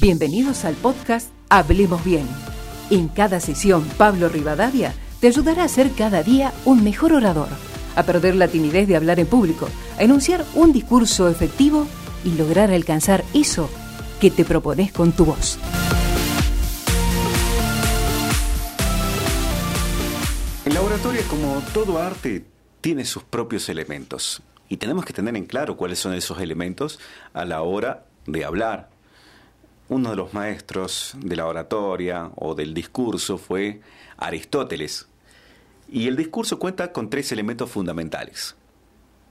Bienvenidos al podcast Hablemos Bien. En cada sesión, Pablo Rivadavia te ayudará a ser cada día un mejor orador, a perder la timidez de hablar en público, a enunciar un discurso efectivo y lograr alcanzar eso que te propones con tu voz. El laboratorio, como todo arte, tiene sus propios elementos. Y tenemos que tener en claro cuáles son esos elementos a la hora de hablar. Uno de los maestros de la oratoria o del discurso fue Aristóteles. Y el discurso cuenta con tres elementos fundamentales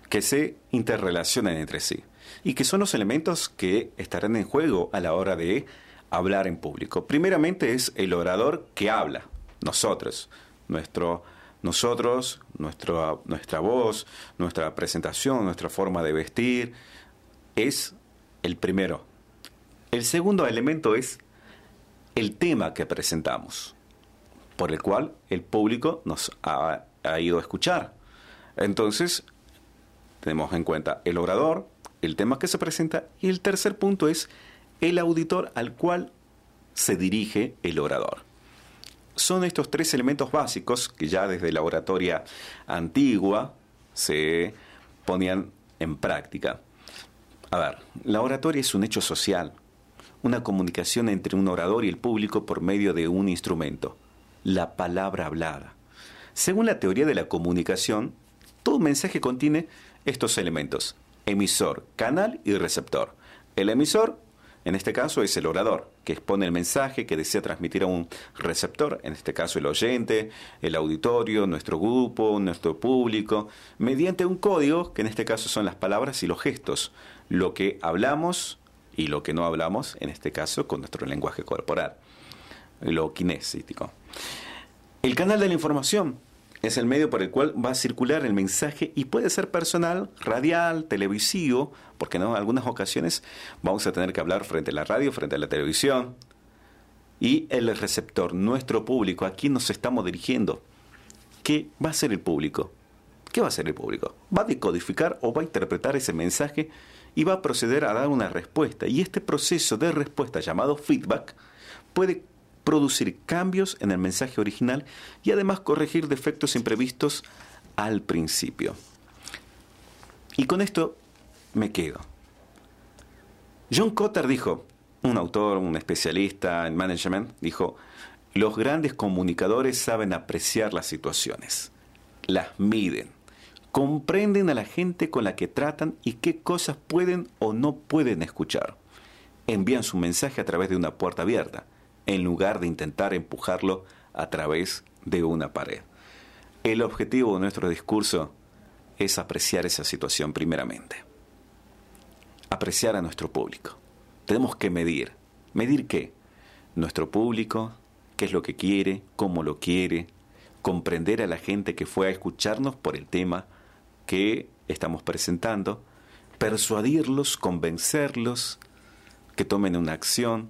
que se interrelacionan entre sí y que son los elementos que estarán en juego a la hora de hablar en público. Primeramente es el orador que habla, nosotros, nuestro nosotros, nuestra, nuestra voz, nuestra presentación, nuestra forma de vestir, es el primero. El segundo elemento es el tema que presentamos, por el cual el público nos ha, ido a escuchar. Entonces, tenemos en cuenta el orador, el tema que se presenta y el tercer punto es el auditor al cual se dirige el orador son estos tres elementos básicos que ya desde la oratoria antigua se ponían en práctica. A ver, la oratoria es un hecho social, una comunicación entre un orador y el público por medio de un instrumento, la palabra hablada. Según la teoría de la comunicación, todo mensaje contiene estos elementos, emisor, canal y receptor. El emisor en este caso es el orador, que expone el mensaje que desea transmitir a un receptor, en este caso el oyente, el auditorio, nuestro grupo, nuestro público, mediante un código, que en este caso son las palabras y los gestos, lo que hablamos y lo que no hablamos, en este caso con nuestro lenguaje corporal, lo kinesítico. El canal de la información es el medio por el cual va a circular el mensaje y puede ser personal, radial, televisivo, porque en algunas ocasiones vamos a tener que hablar frente a la radio, frente a la televisión. Y el receptor, nuestro público, a quién nos estamos dirigiendo. ¿Qué va a ser el público? ¿Qué va a hacer el público? Va a decodificar o va a interpretar ese mensaje y va a proceder a dar una respuesta. Y este proceso de respuesta llamado feedback puede producir cambios en el mensaje original y además corregir defectos imprevistos al principio. Y con esto me quedo. John Cotter dijo, un autor, un especialista en management, dijo, los grandes comunicadores saben apreciar las situaciones, las miden, comprenden a la gente con la que tratan y qué cosas pueden o no pueden escuchar. Envían su mensaje a través de una puerta abierta en lugar de intentar empujarlo a través de una pared. El objetivo de nuestro discurso es apreciar esa situación primeramente. Apreciar a nuestro público. Tenemos que medir. ¿Medir qué? Nuestro público, qué es lo que quiere, cómo lo quiere, comprender a la gente que fue a escucharnos por el tema que estamos presentando, persuadirlos, convencerlos, que tomen una acción,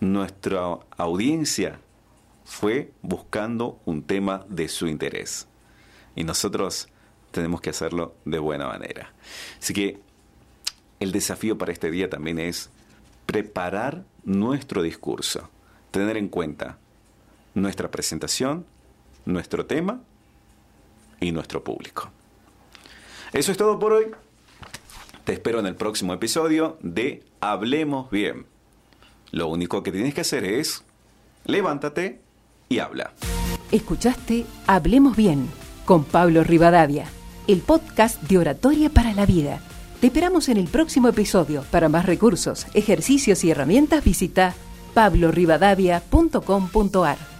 nuestra audiencia fue buscando un tema de su interés. Y nosotros tenemos que hacerlo de buena manera. Así que el desafío para este día también es preparar nuestro discurso, tener en cuenta nuestra presentación, nuestro tema y nuestro público. Eso es todo por hoy. Te espero en el próximo episodio de Hablemos Bien. Lo único que tienes que hacer es levántate y habla. Escuchaste Hablemos Bien con Pablo Rivadavia, el podcast de oratoria para la vida. Te esperamos en el próximo episodio. Para más recursos, ejercicios y herramientas visita pablorivadavia.com.ar.